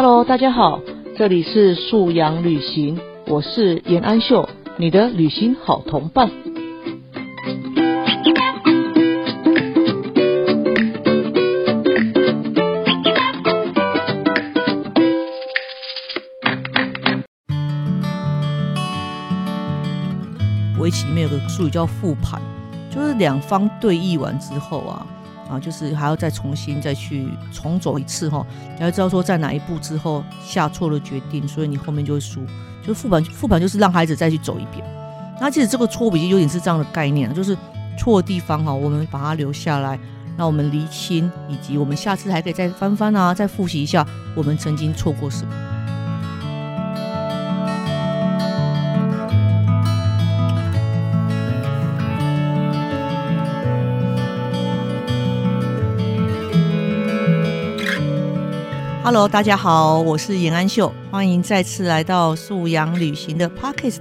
Hello，大家好，这里是素养旅行，我是严安秀，你的旅行好同伴。围棋里面有个术语叫复盘，就是两方对弈完之后啊。啊，就是还要再重新再去重走一次哈，你要知道说在哪一步之后下错了决定，所以你后面就会输。就复盘，复盘就是让孩子再去走一遍。那其实这个错笔记有点是这样的概念，就是错的地方哈，我们把它留下来，让我们厘清，以及我们下次还可以再翻翻啊，再复习一下我们曾经错过什么。Hello，大家好，我是严安秀，欢迎再次来到素养旅行的 Podcast。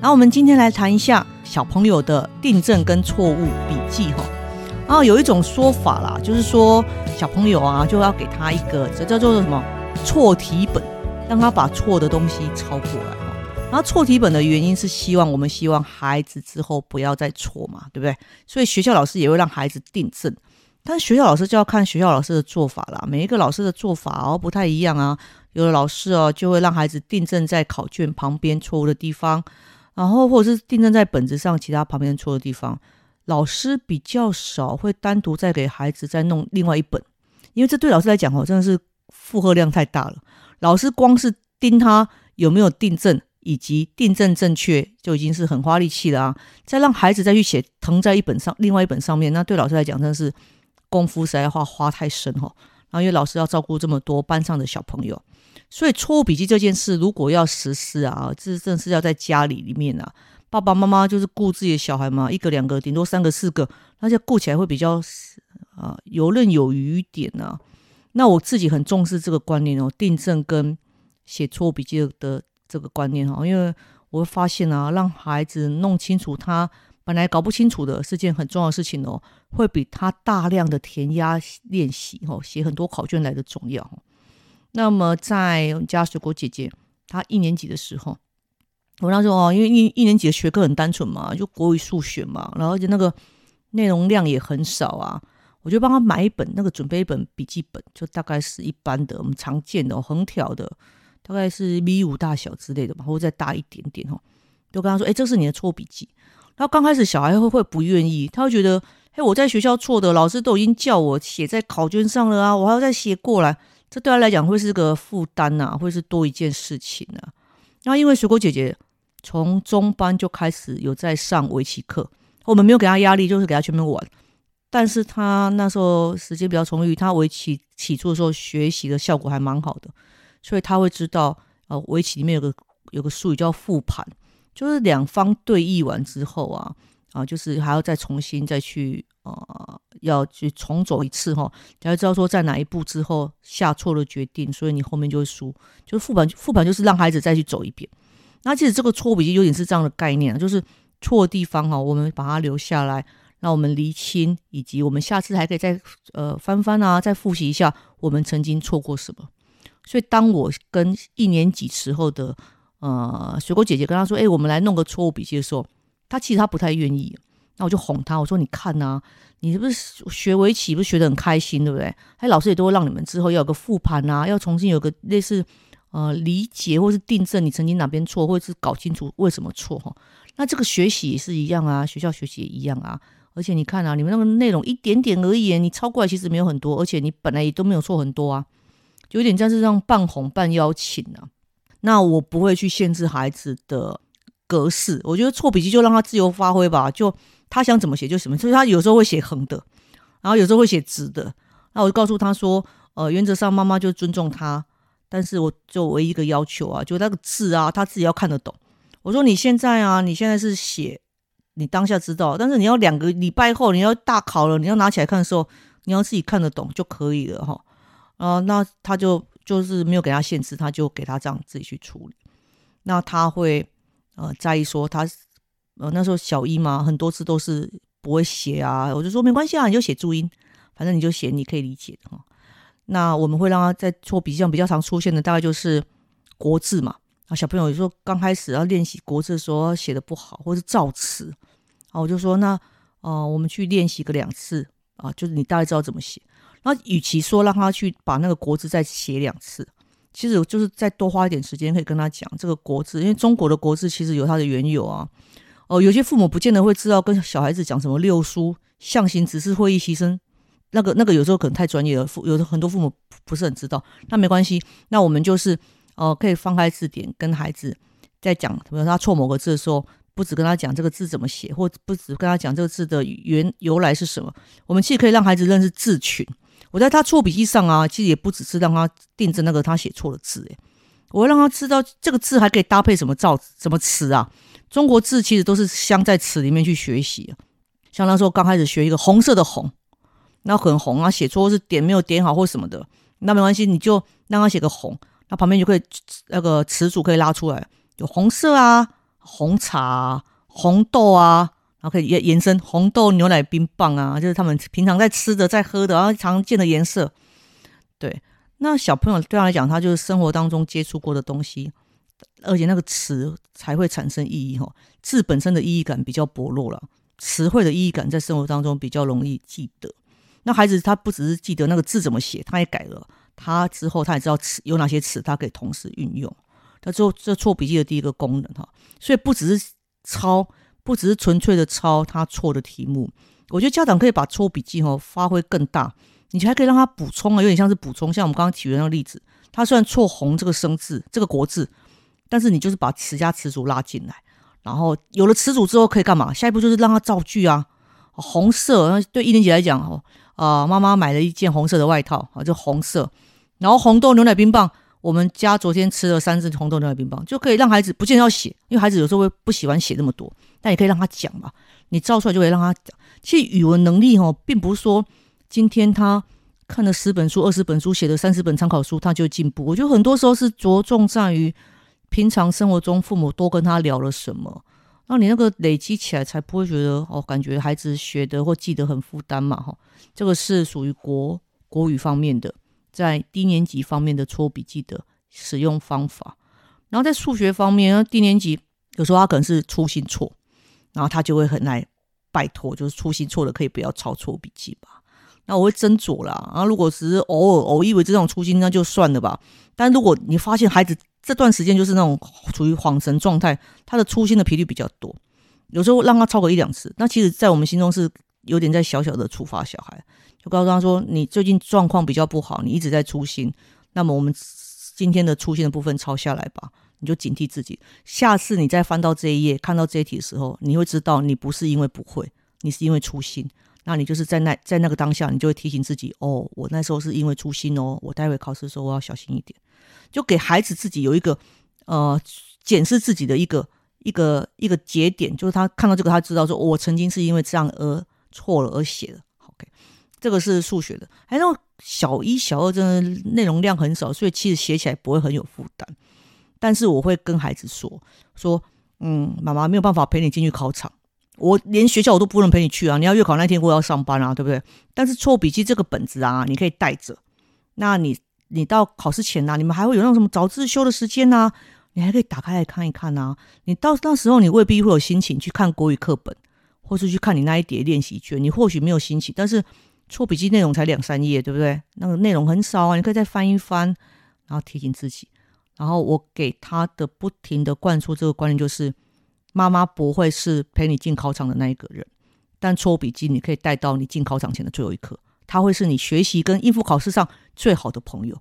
然后我们今天来谈一下小朋友的订正跟错误笔记哈。然后有一种说法啦，就是说小朋友啊就要给他一个这叫做什么错题本，让他把错的东西抄过来。然后错题本的原因是希望我们希望孩子之后不要再错嘛，对不对？所以学校老师也会让孩子订正。但是学校老师就要看学校老师的做法啦，每一个老师的做法哦不太一样啊。有的老师哦就会让孩子订正在考卷旁边错误的地方，然后或者是订正在本子上其他旁边错的地方。老师比较少会单独再给孩子再弄另外一本，因为这对老师来讲哦真的是负荷量太大了。老师光是盯他有没有订正以及订正正确就已经是很花力气了啊，再让孩子再去写誊在一本上另外一本上面，那对老师来讲真的是。功夫实在花花太深哈，然后因为老师要照顾这么多班上的小朋友，所以错误笔记这件事如果要实施啊，这正是要在家里里面啊，爸爸妈妈就是顾自己的小孩嘛，一个两个，顶多三个四个，那就顾起来会比较啊游刃有余一点啊。那我自己很重视这个观念哦，订正跟写错误笔记的这个观念哈，因为我会发现啊，让孩子弄清楚他。本来搞不清楚的是件很重要的事情哦，会比他大量的填鸭练习哦，写很多考卷来的重要。那么在我们家水果姐姐，她一年级的时候，我那时候哦，因为一一年级的学科很单纯嘛，就国语、数学嘛，然后就那个内容量也很少啊，我就帮她买一本那个准备一本笔记本，就大概是一般的我们常见的横条的，大概是 V 五大小之类的吧，或者再大一点点哦，就跟她说：“哎，这是你的错笔记。”然后刚开始小孩会会不愿意，他会觉得，嘿，我在学校错的，老师都已经叫我写在考卷上了啊，我还要再写过来，这对他来讲会是个负担呐，会是多一件事情呐。那因为水果姐姐从中班就开始有在上围棋课，我们没有给他压力，就是给他全面玩。但是他那时候时间比较充裕，他围棋起初的时候学习的效果还蛮好的，所以他会知道，呃，围棋里面有个有个术语叫复盘。就是两方对弈完之后啊，啊，就是还要再重新再去啊，要去重走一次哈，才会知道说在哪一步之后下错了决定，所以你后面就会输。就是复盘，复盘就是让孩子再去走一遍。那其实这个错笔记有点是这样的概念，就是错的地方哈，我们把它留下来，让我们厘清，以及我们下次还可以再呃翻翻啊，再复习一下我们曾经错过什么。所以当我跟一年级时候的。呃，水果姐姐跟他说：“哎，我们来弄个错误笔记的时候，他其实他不太愿意。那我就哄他，我说：你看呐，你是不是学围棋，不是学得很开心，对不对？哎，老师也都会让你们之后要有个复盘啊，要重新有个类似呃理解或是订正你曾经哪边错，或者是搞清楚为什么错哈。那这个学习也是一样啊，学校学习也一样啊。而且你看啊，你们那个内容一点点而已，你抄过来其实没有很多，而且你本来也都没有错很多啊，就有点像是这样半哄半邀请啊。”那我不会去限制孩子的格式，我觉得错笔记就让他自由发挥吧，就他想怎么写就什么。所以他有时候会写横的，然后有时候会写直的。那我就告诉他说，呃，原则上妈妈就尊重他，但是我就唯一一个要求啊，就那个字啊，他自己要看得懂。我说你现在啊，你现在是写你当下知道，但是你要两个礼拜后你要大考了，你要拿起来看的时候，你要自己看得懂就可以了哈。啊，那他就。就是没有给他限制，他就给他这样自己去处理。那他会呃在意说他呃那时候小一嘛，很多次都是不会写啊。我就说没关系啊，你就写注音，反正你就写你可以理解的哈。那我们会让他在错笔记上比较常出现的，大概就是国字嘛。啊，小朋友有时候刚开始要练习国字的时候写的不好，或是造词，啊，我就说那呃，我们去练习个两次啊，就是你大概知道怎么写。那与其说让他去把那个国字再写两次，其实就是再多花一点时间，可以跟他讲这个国字，因为中国的国字其实有它的缘由啊。哦，有些父母不见得会知道跟小孩子讲什么六书、象形、直视、会意、牺牲，那个那个有时候可能太专业了，父有的很多父母不是很知道。那没关系，那我们就是哦，可以放开字典跟孩子在讲，比如他错某个字的时候，不止跟他讲这个字怎么写，或不止跟他讲这个字的原由来是什么，我们其实可以让孩子认识字群。我在他错笔记上啊，其实也不只是让他订正那个他写错的字，诶，我让他知道这个字还可以搭配什么造什么词啊。中国字其实都是镶在词里面去学习，像那时候刚开始学一个红色的红，那很红啊，写错是点没有点好或什么的，那没关系，你就让他写个红，那旁边就可以那个词组可以拉出来，有红色啊，红茶、红豆啊，然后可以延延伸红豆牛奶冰棒啊，就是他们平常在吃的、在喝的，然后常见的颜色。对，那小朋友对他来讲，他就是生活当中接触过的东西。而且那个词才会产生意义哈，字本身的意义感比较薄弱了，词汇的意义感在生活当中比较容易记得。那孩子他不只是记得那个字怎么写，他也改了，他之后他也知道词有哪些词，他可以同时运用。他之后这错笔记的第一个功能哈，所以不只是抄，不只是纯粹的抄他错的题目，我觉得家长可以把错笔记哈发挥更大，你还可以让他补充啊，有点像是补充，像我们刚刚举的那个例子，他虽然错红这个生字，这个国字。但是你就是把词加词组拉进来，然后有了词组之后可以干嘛？下一步就是让他造句啊。红色，对一年级来讲哦，啊，妈妈买了一件红色的外套啊，就红色。然后红豆牛奶冰棒，我们家昨天吃了三支红豆牛奶冰棒，就可以让孩子不见得要写，因为孩子有时候会不喜欢写那么多，但也可以让他讲嘛。你造出来就可以让他讲。其实语文能力哦，并不是说今天他看了十本书、二十本书，写了三十本参考书他就进步。我觉得很多时候是着重在于。平常生活中，父母多跟他聊了什么，那你那个累积起来，才不会觉得哦，感觉孩子学的或记得很负担嘛，哈。这个是属于国国语方面的，在低年级方面的错笔记的使用方法。然后在数学方面，低年级有时候他可能是粗心错，然后他就会很来拜托，就是粗心错的可以不要抄错笔记吧。那我会斟酌啦。然后如果只是偶尔偶一为这种粗心，那就算了吧。但如果你发现孩子，这段时间就是那种处于恍神状态，他的粗心的频率比较多，有时候让他超过一两次，那其实，在我们心中是有点在小小的处罚小孩，就告诉他说：“你最近状况比较不好，你一直在粗心，那么我们今天的粗心的部分抄下来吧，你就警惕自己，下次你再翻到这一页，看到这一题的时候，你会知道你不是因为不会，你是因为粗心，那你就是在那在那个当下，你就会提醒自己：哦，我那时候是因为粗心哦，我待会考试的时候我要小心一点。”就给孩子自己有一个呃检视自己的一个一个一个节点，就是他看到这个，他知道说，我曾经是因为这样而错了而写的。这个是数学的。还有小一、小二真的内容量很少，所以其实写起来不会很有负担。但是我会跟孩子说说，嗯，妈妈没有办法陪你进去考场，我连学校我都不能陪你去啊。你要月考那天我要上班啊，对不对？但是错笔记这个本子啊，你可以带着。那你。你到考试前呐，你们还会有那种什么早自修的时间呐？你还可以打开来看一看呐。你到那时候，你未必会有心情去看国语课本，或是去看你那一叠练习卷。你或许没有心情，但是错笔记内容才两三页，对不对？那个内容很少啊，你可以再翻一翻，然后提醒自己。然后我给他的不停的灌输这个观念就是：妈妈不会是陪你进考场的那一个人，但错笔记你可以带到你进考场前的最后一刻。他会是你学习跟应付考试上最好的朋友，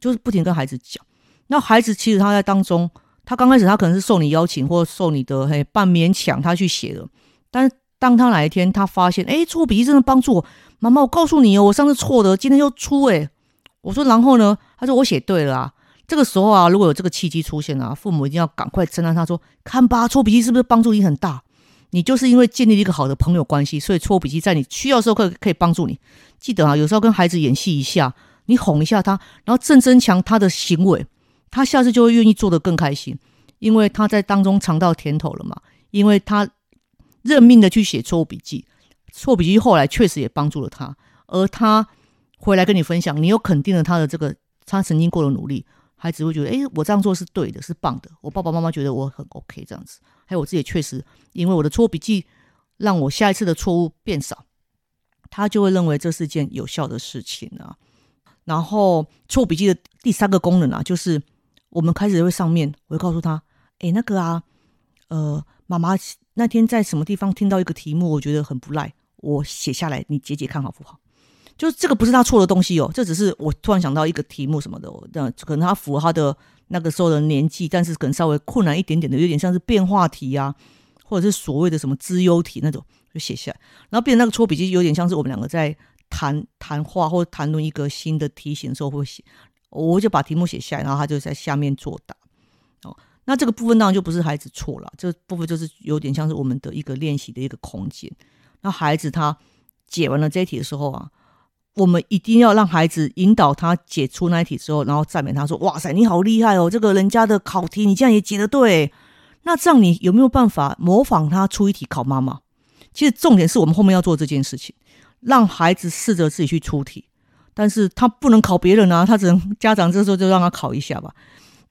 就是不停跟孩子讲。那孩子其实他在当中，他刚开始他可能是受你邀请或受你的嘿半勉强他去写的。但当他哪一天他发现，哎，错笔记真的帮助我，妈妈，我告诉你哦，我上次错的，今天又出哎。我说然后呢？他说我写对了啊。这个时候啊，如果有这个契机出现啊，父母一定要赶快称赞他说，看吧，错笔记是不是帮助你很大？你就是因为建立一个好的朋友关系，所以错笔记在你需要的时候可以可以帮助你。记得啊，有时候跟孩子演戏一下，你哄一下他，然后正增强他的行为，他下次就会愿意做得更开心，因为他在当中尝到甜头了嘛。因为他认命的去写错误笔记，错误笔记后来确实也帮助了他，而他回来跟你分享，你又肯定了他的这个他曾经过的努力，孩子会觉得，哎，我这样做是对的，是棒的。我爸爸妈妈觉得我很 OK 这样子，还有我自己也确实，因为我的错误笔记让我下一次的错误变少，他就会认为这是件有效的事情啊。然后错误笔记的第三个功能啊，就是我们开始会上面，我会告诉他，哎，那个啊，呃，妈妈那天在什么地方听到一个题目，我觉得很不赖，我写下来，你解解看好不好？就这个不是他错的东西哦，这只是我突然想到一个题目什么的，那可能他符合他的那个时候的年纪，但是可能稍微困难一点点的，有点像是变化题啊，或者是所谓的什么资优题那种，就写下来。然后变成那个错笔记，有点像是我们两个在谈谈话或谈论一个新的题型的时候会写，我就把题目写下来，然后他就在下面作答。那这个部分当然就不是孩子错了，这部分就是有点像是我们的一个练习的一个空间。那孩子他解完了这一题的时候啊。我们一定要让孩子引导他解出那一题之后，然后赞美他说：“哇塞，你好厉害哦！这个人家的考题你这样也解得对。”那这样你有没有办法模仿他出一题考妈妈？其实重点是我们后面要做这件事情，让孩子试着自己去出题，但是他不能考别人啊，他只能家长这时候就让他考一下吧。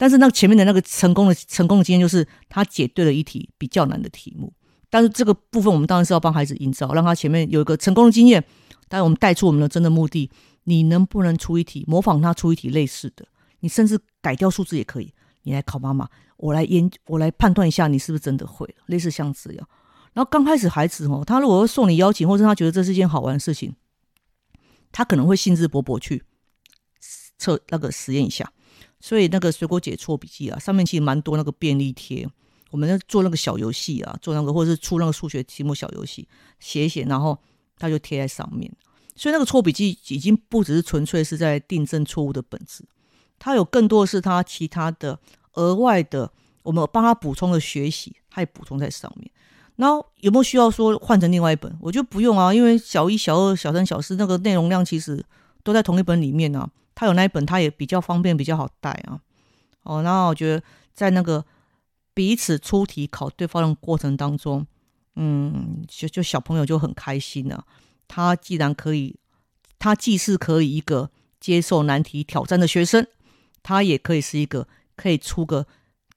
但是那前面的那个成功的成功的经验就是他解对了一题比较难的题目，但是这个部分我们当然是要帮孩子营造，让他前面有一个成功的经验。但我们带出我们的真的目的，你能不能出一题模仿他出一题类似的？你甚至改掉数字也可以。你来考妈妈，我来研，我来判断一下你是不是真的会了，类似像这样。然后刚开始孩子哦，他如果送你邀请，或者他觉得这是件好玩的事情，他可能会兴致勃勃去测那个实验一下。所以那个水果解错笔记啊，上面其实蛮多那个便利贴，我们在做那个小游戏啊，做那个或者是出那个数学题目小游戏，写一写，然后。他就贴在上面，所以那个错笔记已经不只是纯粹是在订正错误的本质，它有更多的是他其他的额外的，我们帮他补充的学习，他也补充在上面。然后有没有需要说换成另外一本？我觉得不用啊，因为小一、小二、小三、小四那个内容量其实都在同一本里面啊。他有那一本，他也比较方便，比较好带啊。哦，那我觉得在那个彼此出题考对方的过程当中。嗯，就就小朋友就很开心了。他既然可以，他既是可以一个接受难题挑战的学生，他也可以是一个可以出个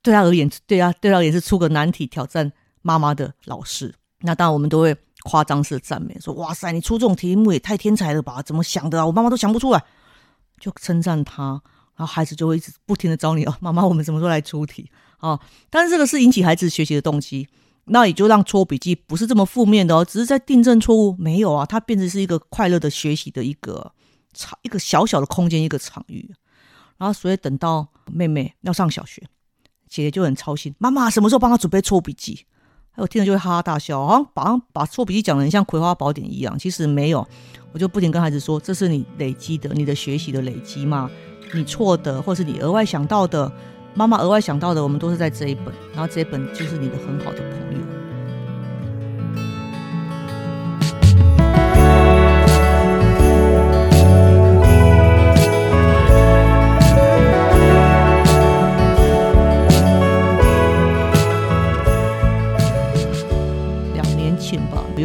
对他而言，对他对他也是出个难题挑战妈妈的老师。那当然我们都会夸张式赞美，说哇塞，你出这种题目也太天才了吧？怎么想的啊？我妈妈都想不出来，就称赞他，然后孩子就会一直不停的找你哦，妈妈，我们什么时候来出题啊？但是这个是引起孩子学习的动机。那也就让错笔记不是这么负面的哦，只是在订正错误，没有啊，它变成是一个快乐的学习的一个场，一个小小的空间，一个场域。然后，所以等到妹妹要上小学，姐姐就很操心，妈妈什么时候帮她准备错笔记？我听了就会哈哈大笑，好像把把错笔记讲的很像葵花宝典一样，其实没有。我就不停跟孩子说，这是你累积的，你的学习的累积嘛，你错的，或是你额外想到的。妈妈额外想到的，我们都是在这一本，然后这一本就是你的很好的朋友。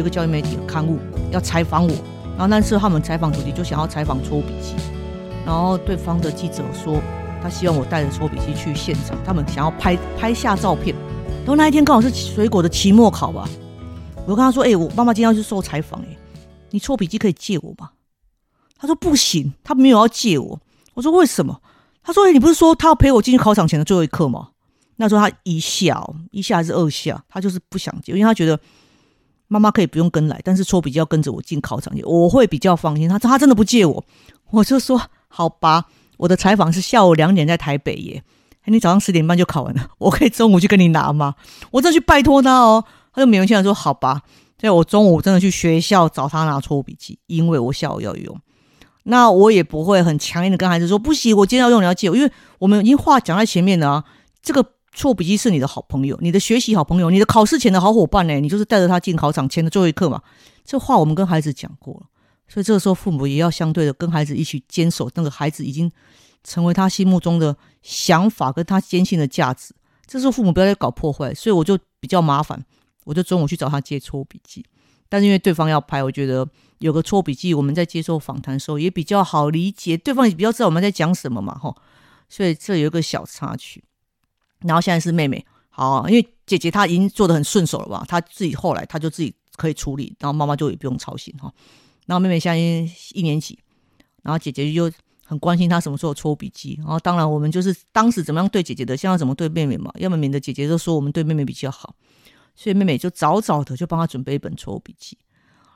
一个教育媒体的刊物要采访我，然后那次他们采访主题就想要采访错笔记，然后对方的记者说。他希望我带着搓笔记去现场，他们想要拍拍下照片。然后那一天刚好是水果的期末考吧，我就跟他说：“哎，我妈妈今天要去受采访，哎，你错笔记可以借我吗？”他说：“不行，他没有要借我。”我说：“为什么？”他说：“哎，你不是说他要陪我进去考场前的最后一刻吗？”那时候他一下，一下还是二下，他就是不想借，因为他觉得妈妈可以不用跟来，但是搓笔要跟着我进考场去，我会比较放心。他他真的不借我，我就说：“好吧。”我的采访是下午两点在台北耶，你早上十点半就考完了，我可以中午去跟你拿吗？我再去拜托他哦，他就勉为其难说好吧。所以我中午真的去学校找他拿错误笔记，因为我下午要用。那我也不会很强硬的跟孩子说不行，我今天要用你要借我，因为我们已经话讲在前面了啊。这个错笔记是你的好朋友，你的学习好朋友，你的考试前的好伙伴呢，你就是带着他进考场前的最后一刻嘛。这话我们跟孩子讲过了。所以这个时候，父母也要相对的跟孩子一起坚守那个孩子已经成为他心目中的想法，跟他坚信的价值。这时候父母不要再搞破坏。所以我就比较麻烦，我就中午去找他借错笔记。但是因为对方要拍，我觉得有个错笔记，我们在接受访谈的时候也比较好理解，对方也比较知道我们在讲什么嘛，哈。所以这有一个小插曲。然后现在是妹妹，好，因为姐姐她已经做的很顺手了吧，她自己后来她就自己可以处理，然后妈妈就也不用操心哈。然后妹妹现在一年级，然后姐姐就很关心她什么时候错笔记。然后当然我们就是当时怎么样对姐姐的，现在怎么对妹妹嘛，要么免得姐姐就说我们对妹妹比较好，所以妹妹就早早的就帮她准备一本错误笔记。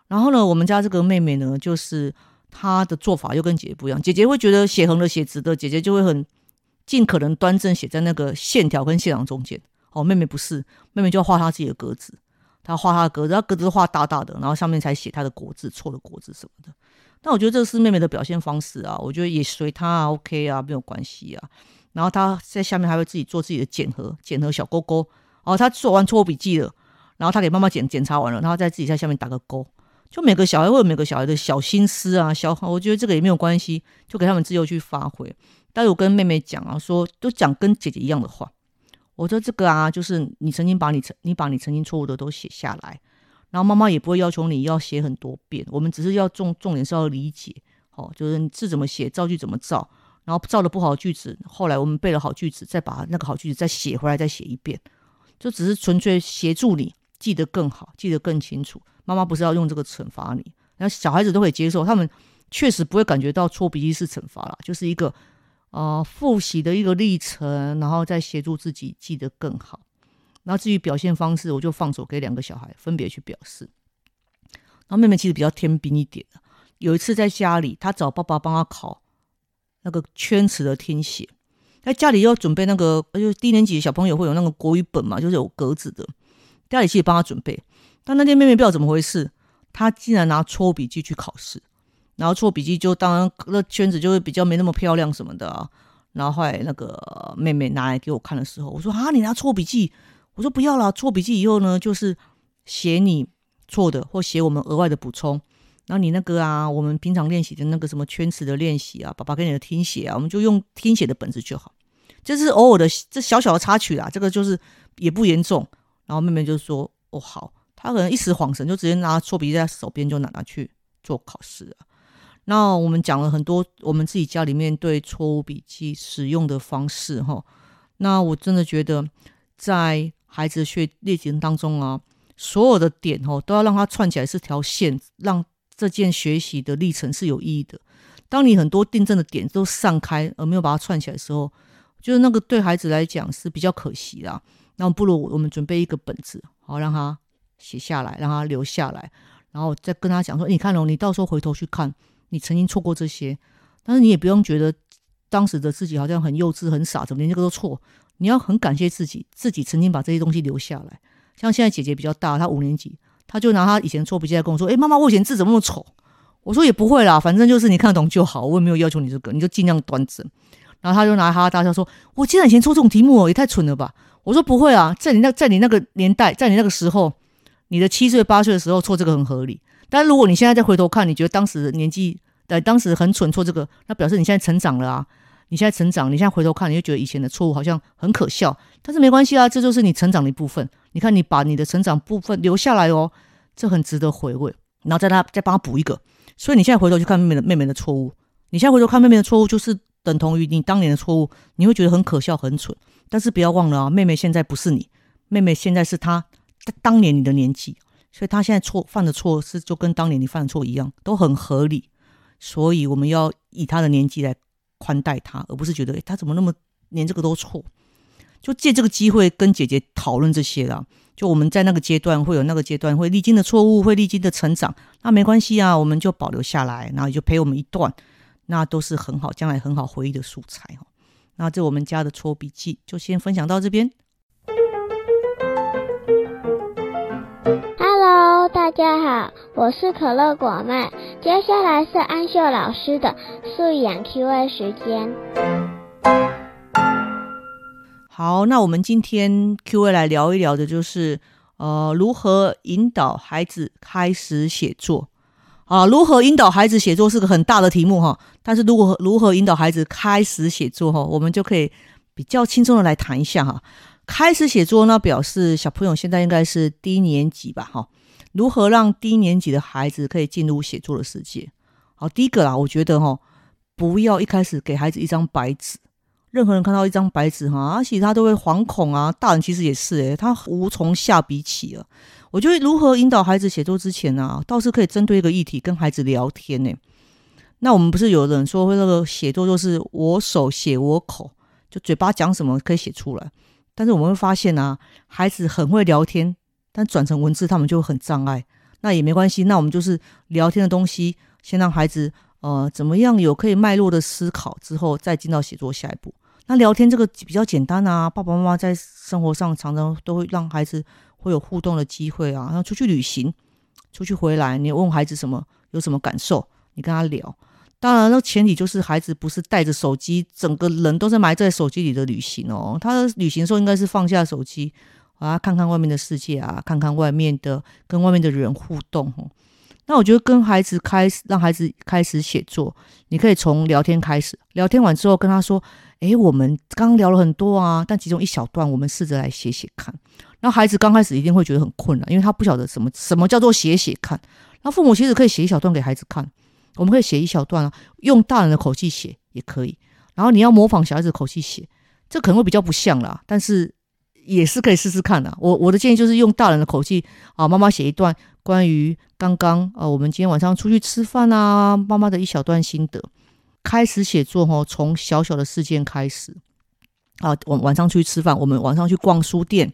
然后呢，我们家这个妹妹呢，就是她的做法又跟姐姐不一样。姐姐会觉得写横的、写直的，姐姐就会很尽可能端正写在那个线条跟线条中间。哦，妹妹不是，妹妹就要画她自己的格子，她画她的格子，她格子画大大的，然后上面才写她的国字、错的国字什么的。但我觉得这是妹妹的表现方式啊，我觉得也随她，OK 啊，没有关系啊。然后她在下面还会自己做自己的检核、检核小勾勾。哦，她做完错误笔记了，然后她给妈妈检检查完了，然后再自己在下面打个勾。就每个小孩会有每个小孩的小心思啊，小我觉得这个也没有关系，就给他们自由去发挥。但我跟妹妹讲啊，说都讲跟姐姐一样的话。我说这个啊，就是你曾经把你曾你把你曾经错误的都写下来，然后妈妈也不会要求你要写很多遍，我们只是要重重点是要理解，哦，就是字怎么写，造句怎么造，然后造的不好的句子，后来我们背了好句子，再把那个好句子再写回来，再写一遍，就只是纯粹协助你记得更好，记得更清楚。妈妈不是要用这个惩罚你，然后小孩子都可以接受，他们确实不会感觉到搓笔记是惩罚了，就是一个呃复习的一个历程，然后再协助自己记得更好。然后至于表现方式，我就放手给两个小孩分别去表示。然后妹妹其实比较天兵一点有一次在家里，她找爸爸帮她考那个圈词的听写，在家里要准备那个，就低年级的小朋友会有那个国语本嘛，就是有格子的，家里其实帮她准备。但那天妹妹不知道怎么回事，她竟然拿错笔记去考试，然后错笔记就当然那圈子就会比较没那么漂亮什么的啊。然后后来那个妹妹拿来给我看的时候，我说啊，你拿错笔记？我说不要了，错笔记以后呢，就是写你错的或写我们额外的补充。然后你那个啊，我们平常练习的那个什么圈词的练习啊，爸爸给你的听写啊，我们就用听写的本子就好。这是偶尔的这小小的插曲啦，这个就是也不严重。然后妹妹就说哦好。她可能一时恍神，就直接拿错笔记在手边，就拿拿去做考试了。那我们讲了很多我们自己家里面对错误笔记使用的方式，哈。那我真的觉得，在孩子学练习当中啊，所有的点哦，都要让他串起来是条线，让这件学习的历程是有意义的。当你很多订正的点都散开，而没有把它串起来的时候，就是那个对孩子来讲是比较可惜的。那不如我们准备一个本子，好让他。写下来，让他留下来，然后再跟他讲说：“你看哦，你到时候回头去看，你曾经错过这些，但是你也不用觉得当时的自己好像很幼稚、很傻，怎么连这个都错？你要很感谢自己，自己曾经把这些东西留下来。像现在姐姐比较大，她五年级，她就拿她以前错笔记来跟我说：‘哎，妈妈，我以前字怎么那么丑？’我说也不会啦，反正就是你看得懂就好，我也没有要求你这个，你就尽量端正。然后她就拿哈哈大笑说：‘我竟然以前错这种题目，也太蠢了吧！’我说不会啊，在你那在你那个年代，在你那个时候。”你的七岁八岁的时候错这个很合理，但如果你现在再回头看，你觉得当时年纪呃当时很蠢错这个，那表示你现在成长了啊！你现在成长，你现在回头看，你就觉得以前的错误好像很可笑，但是没关系啊，这就是你成长的一部分。你看，你把你的成长部分留下来哦，这很值得回味。然后再他再帮他补一个，所以你现在回头去看妹妹的妹妹的错误，你现在回头看妹妹的错误，就是等同于你当年的错误，你会觉得很可笑很蠢。但是不要忘了啊，妹妹现在不是你，妹妹现在是她她。当年你的年纪，所以他现在错犯的错是就跟当年你犯的错一样，都很合理。所以我们要以他的年纪来宽待他，而不是觉得他怎么那么连这个都错。就借这个机会跟姐姐讨论这些啦。就我们在那个阶段会有那个阶段会历经的错误，会历经的成长，那没关系啊，我们就保留下来，然后就陪我们一段，那都是很好，将来很好回忆的素材哈。那这我们家的错笔记就先分享到这边。Hello，大家好，我是可乐果妹。接下来是安秀老师的素养 Q&A 时间。好，那我们今天 Q&A 来聊一聊的，就是呃，如何引导孩子开始写作啊？如何引导孩子写作是个很大的题目哈。但是如果如何引导孩子开始写作哈，我们就可以比较轻松的来谈一下哈。开始写作呢，表示小朋友现在应该是低年级吧哈。如何让低年级的孩子可以进入写作的世界？好，第一个啦，我觉得哈，不要一开始给孩子一张白纸。任何人看到一张白纸哈，其实他都会惶恐啊。大人其实也是诶，他无从下笔起了。我觉得如何引导孩子写作之前呢，倒是可以针对一个议题跟孩子聊天呢。那我们不是有人说会那个写作就是我手写我口，就嘴巴讲什么可以写出来。但是我们会发现啊，孩子很会聊天，但转成文字他们就很障碍。那也没关系，那我们就是聊天的东西，先让孩子呃怎么样有可以脉络的思考，之后再进到写作下一步。那聊天这个比较简单啊，爸爸妈妈在生活上常常都会让孩子会有互动的机会啊。然后出去旅行，出去回来，你问孩子什么有什么感受，你跟他聊。当然，那前提就是孩子不是带着手机，整个人都是埋在手机里的旅行哦。他的旅行的时候应该是放下手机啊，看看外面的世界啊，看看外面的跟外面的人互动哦。那我觉得跟孩子开始，让孩子开始写作，你可以从聊天开始。聊天完之后跟他说。诶，我们刚刚聊了很多啊，但其中一小段，我们试着来写写看。那孩子刚开始一定会觉得很困难，因为他不晓得什么什么叫做写写看。那父母其实可以写一小段给孩子看，我们可以写一小段啊，用大人的口气写也可以。然后你要模仿小孩子口气写，这可能会比较不像啦，但是也是可以试试看的。我我的建议就是用大人的口气啊，妈妈写一段关于刚刚啊，我们今天晚上出去吃饭啊，妈妈的一小段心得。开始写作哦，从小小的事件开始啊。晚晚上出去吃饭，我们晚上去逛书店，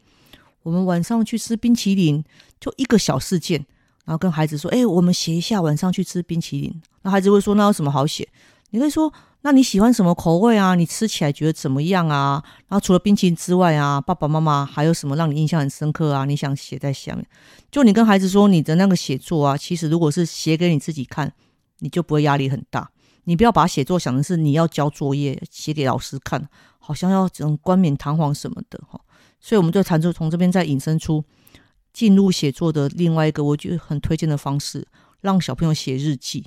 我们晚上去吃冰淇淋，就一个小事件。然后跟孩子说：“哎，我们写一下晚上去吃冰淇淋。”那孩子会说：“那有什么好写？”你可以说：“那你喜欢什么口味啊？你吃起来觉得怎么样啊？”然后除了冰淇淋之外啊，爸爸妈妈还有什么让你印象很深刻啊？你想写在下面？就你跟孩子说你的那个写作啊，其实如果是写给你自己看，你就不会压力很大。你不要把写作想的是你要交作业写给老师看，好像要这种冠冕堂皇什么的哈。所以我们就谈出从这边再引申出进入写作的另外一个我觉得很推荐的方式，让小朋友写日记。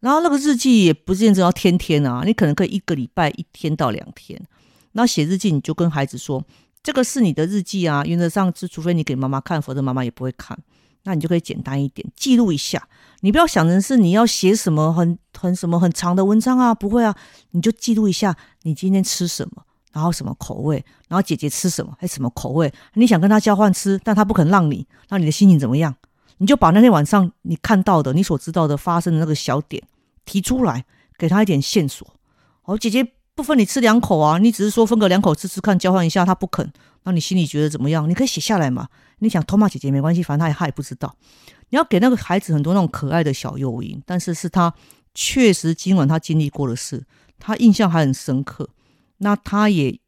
然后那个日记也不见得要天天啊，你可能可以一个礼拜一天到两天。那写日记你就跟孩子说，这个是你的日记啊，原则上是除非你给妈妈看，否则妈妈也不会看。那你就可以简单一点记录一下，你不要想成是你要写什么很很什么很长的文章啊，不会啊，你就记录一下你今天吃什么，然后什么口味，然后姐姐吃什么，还什么口味，你想跟他交换吃，但他不肯让你，那你的心情怎么样？你就把那天晚上你看到的、你所知道的发生的那个小点提出来，给他一点线索。哦，姐姐不分你吃两口啊，你只是说分个两口吃吃看，交换一下，他不肯。那你心里觉得怎么样？你可以写下来嘛。你想偷骂姐姐没关系，反正他也他也不知道。你要给那个孩子很多那种可爱的小诱因，但是是他确实今晚他经历过的事，他印象还很深刻。那他也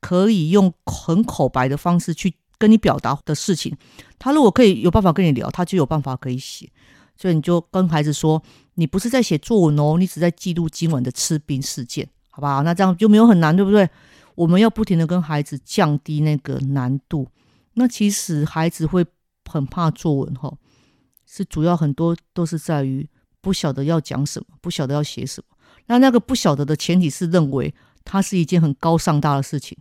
可以用很口白的方式去跟你表达的事情。他如果可以有办法跟你聊，他就有办法可以写。所以你就跟孩子说，你不是在写作文哦，你只在记录今晚的吃冰事件，好不好？那这样就没有很难，对不对？我们要不停的跟孩子降低那个难度，那其实孩子会很怕作文哈，是主要很多都是在于不晓得要讲什么，不晓得要写什么。那那个不晓得的前提是认为它是一件很高尚大的事情，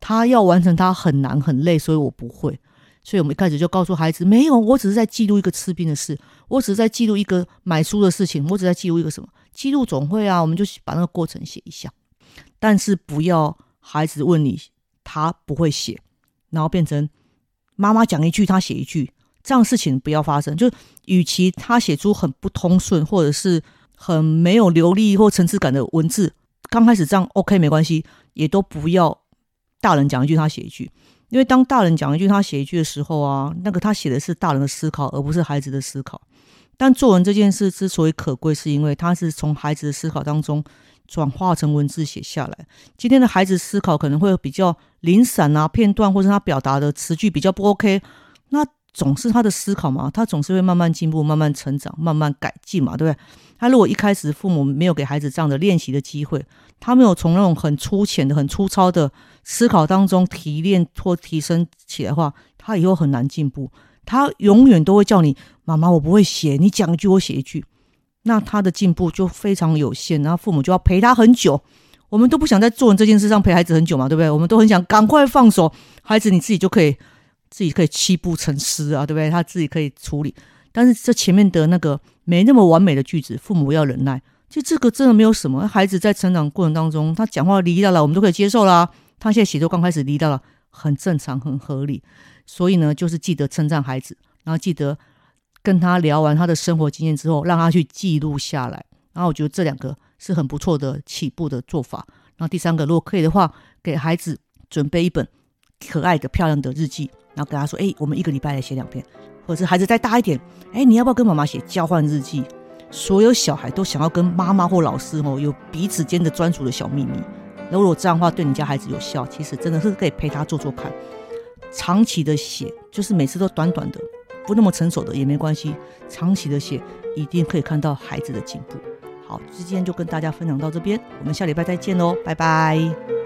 他要完成它很难很累，所以我不会。所以我们一开始就告诉孩子，没有，我只是在记录一个吃冰的事，我只是在记录一个买书的事情，我只在记录一个什么？记录总会啊，我们就把那个过程写一下，但是不要。孩子问你，他不会写，然后变成妈妈讲一句，他写一句，这样事情不要发生。就与其他写出很不通顺，或者是很没有流利或层次感的文字，刚开始这样 OK 没关系，也都不要大人讲一句，他写一句。因为当大人讲一句，他写一句的时候啊，那个他写的是大人的思考，而不是孩子的思考。但作文这件事之所以可贵，是因为他是从孩子的思考当中。转化成文字写下来。今天的孩子思考可能会比较零散啊，片段或者他表达的词句比较不 OK。那总是他的思考嘛，他总是会慢慢进步、慢慢成长、慢慢改进嘛，对不对？他如果一开始父母没有给孩子这样的练习的机会，他没有从那种很粗浅的、很粗糙的思考当中提炼或提升起来的话，他以后很难进步。他永远都会叫你妈妈，我不会写，你讲一句我写一句。那他的进步就非常有限，然后父母就要陪他很久。我们都不想在做人这件事上陪孩子很久嘛，对不对？我们都很想赶快放手，孩子你自己就可以自己可以七步成诗啊，对不对？他自己可以处理。但是这前面的那个没那么完美的句子，父母要忍耐。其实这个真的没有什么，孩子在成长过程当中，他讲话离到了，我们都可以接受啦。他现在写作刚开始离到了，很正常，很合理。所以呢，就是记得称赞孩子，然后记得跟他聊完他的生活经验之后，让他去记录下来。然后我觉得这两个是很不错的起步的做法。然后第三个，如果可以的话，给孩子准备一本可爱的、漂亮的日记，然后跟他说：“哎，我们一个礼拜来写两篇。”或者是孩子再大一点，哎，你要不要跟妈妈写交换日记？所有小孩都想要跟妈妈或老师哦有彼此间的专属的小秘密。如果这样的话对你家孩子有效，其实真的是可以陪他做做看。长期的写，就是每次都短短的，不那么成熟的也没关系。长期的写，一定可以看到孩子的进步。好，今天就跟大家分享到这边，我们下礼拜再见喽，拜拜。